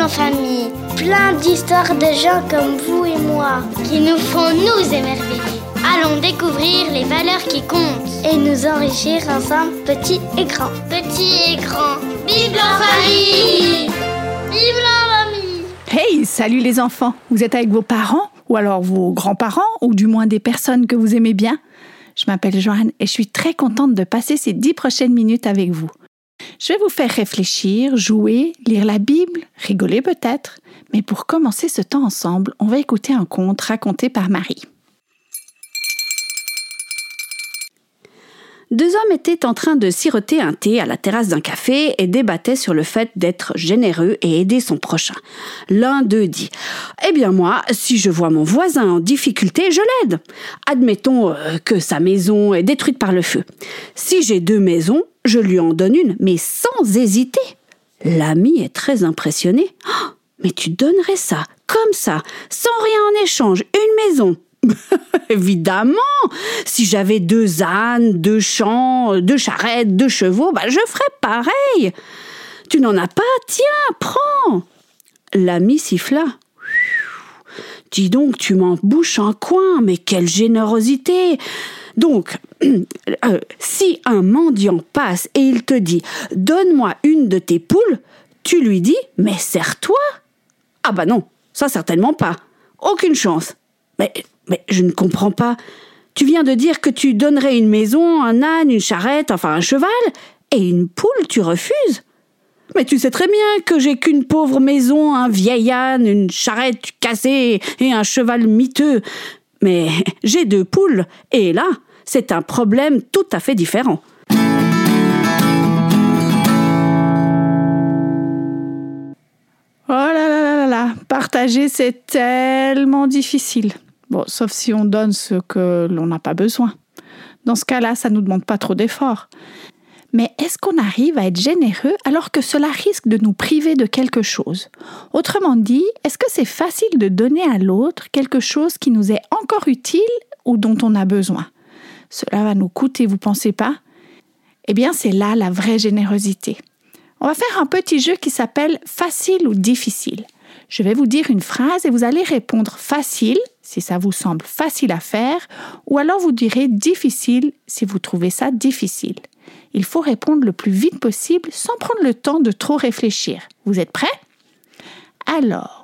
En famille. Plein d'histoires de gens comme vous et moi qui nous font nous émerveiller. Allons découvrir les valeurs qui comptent et nous enrichir ensemble, petits et grands. Petits et grands. Bible en famille Bible en famille Hey, salut les enfants Vous êtes avec vos parents ou alors vos grands-parents ou du moins des personnes que vous aimez bien? Je m'appelle Joanne et je suis très contente de passer ces dix prochaines minutes avec vous. Je vais vous faire réfléchir, jouer, lire la Bible, rigoler peut-être, mais pour commencer ce temps ensemble, on va écouter un conte raconté par Marie. Deux hommes étaient en train de siroter un thé à la terrasse d'un café et débattaient sur le fait d'être généreux et aider son prochain. L'un d'eux dit Eh bien moi, si je vois mon voisin en difficulté, je l'aide. Admettons euh, que sa maison est détruite par le feu. Si j'ai deux maisons, je lui en donne une, mais sans hésiter. L'ami est très impressionné. Oh, mais tu donnerais ça, comme ça, sans rien en échange, une maison? Évidemment Si j'avais deux ânes, deux champs, deux charrettes, deux chevaux, bah je ferais pareil Tu n'en as pas? Tiens, prends L'ami siffla. Dis donc, tu m'en bouches un coin, mais quelle générosité donc, euh, si un mendiant passe et il te dit Donne-moi une de tes poules, tu lui dis Mais sers-toi Ah bah non, ça certainement pas. Aucune chance. Mais mais je ne comprends pas. Tu viens de dire que tu donnerais une maison, un âne, une charrette, enfin un cheval, et une poule, tu refuses. Mais tu sais très bien que j'ai qu'une pauvre maison, un vieil âne, une charrette cassée et un cheval miteux. Mais j'ai deux poules, et là, c'est un problème tout à fait différent. Oh là là là là partager c'est tellement difficile. Bon, sauf si on donne ce que l'on n'a pas besoin. Dans ce cas-là, ça ne nous demande pas trop d'efforts. Mais est-ce qu'on arrive à être généreux alors que cela risque de nous priver de quelque chose? Autrement dit, est-ce que c'est facile de donner à l'autre quelque chose qui nous est encore utile ou dont on a besoin? Cela va nous coûter, vous pensez pas? Eh bien, c'est là la vraie générosité. On va faire un petit jeu qui s'appelle facile ou difficile. Je vais vous dire une phrase et vous allez répondre facile si ça vous semble facile à faire, ou alors vous direz difficile si vous trouvez ça difficile. Il faut répondre le plus vite possible sans prendre le temps de trop réfléchir. Vous êtes prêts? Alors,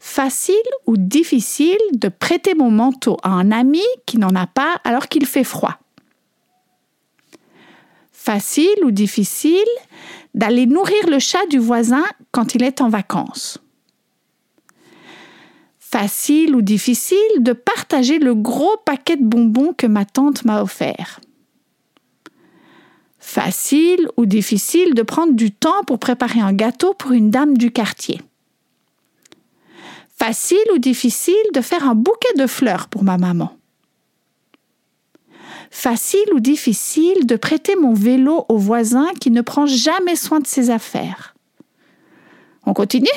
facile ou difficile de prêter mon manteau à un ami qui n'en a pas alors qu'il fait froid Facile ou difficile d'aller nourrir le chat du voisin quand il est en vacances facile ou difficile de partager le gros paquet de bonbons que ma tante m'a offert. Facile ou difficile de prendre du temps pour préparer un gâteau pour une dame du quartier. Facile ou difficile de faire un bouquet de fleurs pour ma maman. Facile ou difficile de prêter mon vélo au voisin qui ne prend jamais soin de ses affaires. On continue?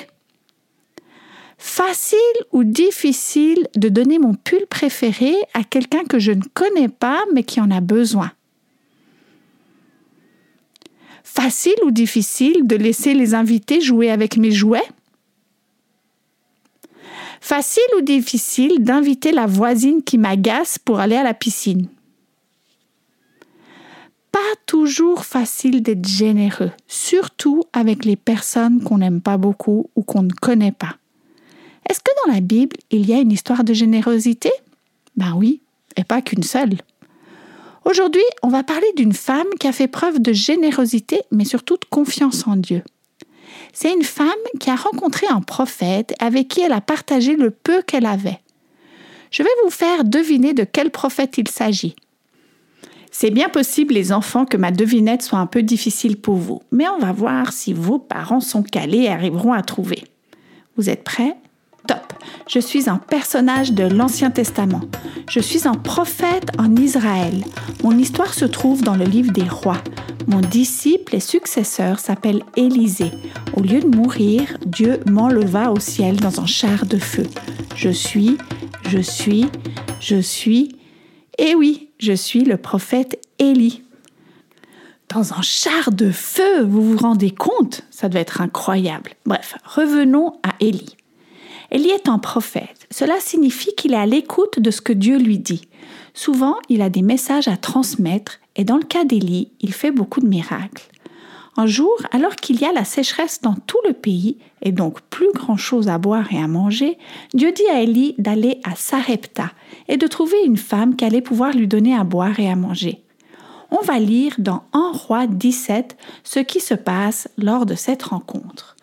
Facile ou difficile de donner mon pull préféré à quelqu'un que je ne connais pas mais qui en a besoin. Facile ou difficile de laisser les invités jouer avec mes jouets? Facile ou difficile d'inviter la voisine qui m'agace pour aller à la piscine? Pas toujours facile d'être généreux, surtout avec les personnes qu'on n'aime pas beaucoup ou qu'on ne connaît pas. Est-ce que dans la Bible, il y a une histoire de générosité? Ben oui, et pas qu'une seule. Aujourd'hui, on va parler d'une femme qui a fait preuve de générosité, mais surtout de confiance en Dieu. C'est une femme qui a rencontré un prophète avec qui elle a partagé le peu qu'elle avait. Je vais vous faire deviner de quel prophète il s'agit. C'est bien possible, les enfants, que ma devinette soit un peu difficile pour vous, mais on va voir si vos parents sont calés et arriveront à trouver. Vous êtes prêts? Je suis un personnage de l'Ancien Testament. Je suis un prophète en Israël. Mon histoire se trouve dans le livre des rois. Mon disciple et successeur s'appelle Élisée. Au lieu de mourir, Dieu m'enleva au ciel dans un char de feu. Je suis, je suis, je suis. Et oui, je suis le prophète Élie. dans un char de feu, vous vous rendez compte? Ça devait être incroyable. Bref, revenons à Élie. Élie est un prophète. Cela signifie qu'il est à l'écoute de ce que Dieu lui dit. Souvent, il a des messages à transmettre et dans le cas d'Élie, il fait beaucoup de miracles. Un jour, alors qu'il y a la sécheresse dans tout le pays et donc plus grand chose à boire et à manger, Dieu dit à Élie d'aller à Sarepta et de trouver une femme qui allait pouvoir lui donner à boire et à manger. On va lire dans 1 roi 17 ce qui se passe lors de cette rencontre.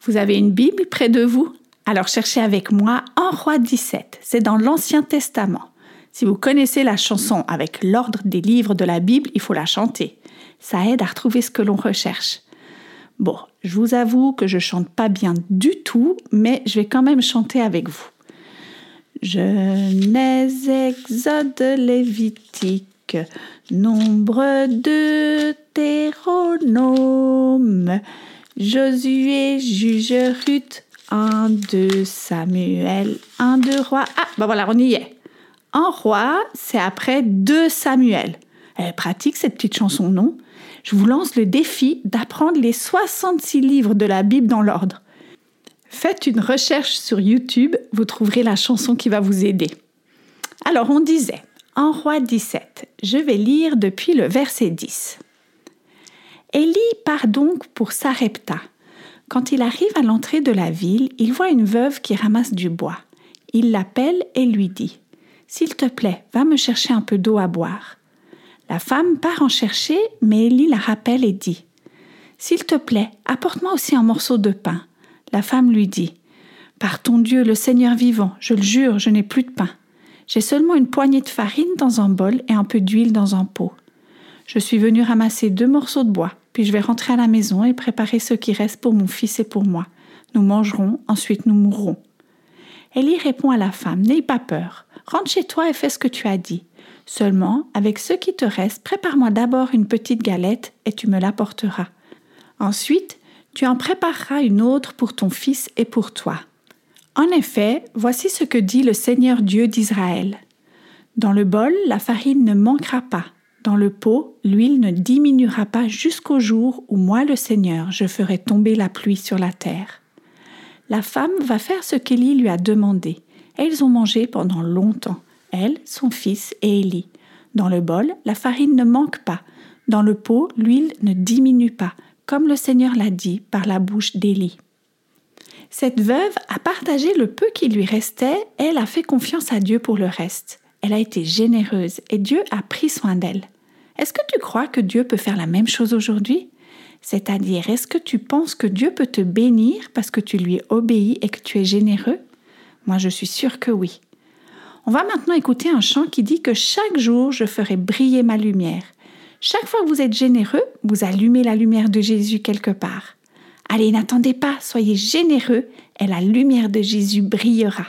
Vous avez une Bible près de vous? Alors cherchez avec moi 1 roi 17, c'est dans l'Ancien Testament. Si vous connaissez la chanson avec l'ordre des livres de la Bible, il faut la chanter. Ça aide à retrouver ce que l'on recherche. Bon, je vous avoue que je chante pas bien du tout, mais je vais quand même chanter avec vous. Genèse, Exode, Lévitique, Nombre de Théronome, Josué, Juge, Ruth, un de Samuel, un de Roi. Ah, ben voilà, on y est. Un roi, c'est après deux Samuel. Elle est pratique cette petite chanson, non? Je vous lance le défi d'apprendre les 66 livres de la Bible dans l'ordre. Faites une recherche sur YouTube, vous trouverez la chanson qui va vous aider. Alors on disait, en roi 17, je vais lire depuis le verset 10. Élie part donc pour Sarepta. Quand il arrive à l'entrée de la ville, il voit une veuve qui ramasse du bois. Il l'appelle et lui dit s'il te plaît, va me chercher un peu d'eau à boire. La femme part en chercher, mais Élie la rappelle et dit S'il te plaît, apporte-moi aussi un morceau de pain. La femme lui dit Par ton Dieu, le Seigneur vivant, je le jure, je n'ai plus de pain. J'ai seulement une poignée de farine dans un bol et un peu d'huile dans un pot. Je suis venue ramasser deux morceaux de bois, puis je vais rentrer à la maison et préparer ce qui reste pour mon fils et pour moi. Nous mangerons, ensuite nous mourrons. Élie répond à la femme N'aie pas peur. Rentre chez toi et fais ce que tu as dit. Seulement, avec ce qui te reste, prépare-moi d'abord une petite galette et tu me l'apporteras. Ensuite, tu en prépareras une autre pour ton fils et pour toi. En effet, voici ce que dit le Seigneur Dieu d'Israël. Dans le bol, la farine ne manquera pas. Dans le pot, l'huile ne diminuera pas jusqu'au jour où moi, le Seigneur, je ferai tomber la pluie sur la terre. La femme va faire ce qu'Élie lui a demandé ils ont mangé pendant longtemps, elle, son fils et Élie. Dans le bol, la farine ne manque pas. Dans le pot, l'huile ne diminue pas, comme le Seigneur l'a dit par la bouche d'Élie. Cette veuve a partagé le peu qui lui restait elle a fait confiance à Dieu pour le reste. Elle a été généreuse et Dieu a pris soin d'elle. Est-ce que tu crois que Dieu peut faire la même chose aujourd'hui? C'est-à-dire, est-ce que tu penses que Dieu peut te bénir parce que tu lui obéis et que tu es généreux? Moi, je suis sûre que oui. On va maintenant écouter un chant qui dit que chaque jour, je ferai briller ma lumière. Chaque fois que vous êtes généreux, vous allumez la lumière de Jésus quelque part. Allez, n'attendez pas, soyez généreux et la lumière de Jésus brillera.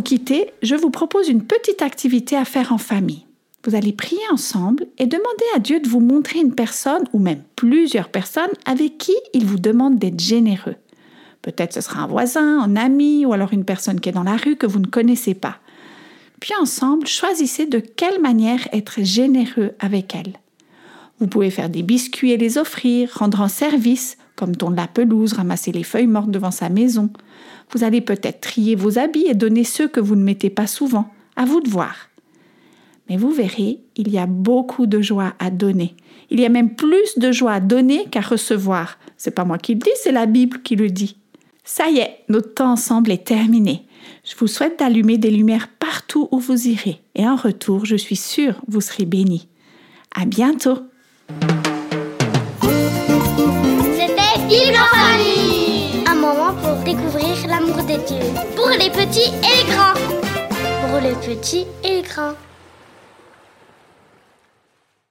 Quitter, je vous propose une petite activité à faire en famille. Vous allez prier ensemble et demander à Dieu de vous montrer une personne ou même plusieurs personnes avec qui il vous demande d'être généreux. Peut-être ce sera un voisin, un ami ou alors une personne qui est dans la rue que vous ne connaissez pas. Puis ensemble, choisissez de quelle manière être généreux avec elle. Vous pouvez faire des biscuits et les offrir, rendre un service, comme tondre la pelouse, ramasser les feuilles mortes devant sa maison. Vous allez peut-être trier vos habits et donner ceux que vous ne mettez pas souvent. À vous de voir. Mais vous verrez, il y a beaucoup de joie à donner. Il y a même plus de joie à donner qu'à recevoir. C'est pas moi qui le dis, c'est la Bible qui le dit. Ça y est, notre temps ensemble est terminé. Je vous souhaite d'allumer des lumières partout où vous irez. Et en retour, je suis sûre, vous serez bénis. À bientôt! Les petits et les grands. Pour les petits et les grands.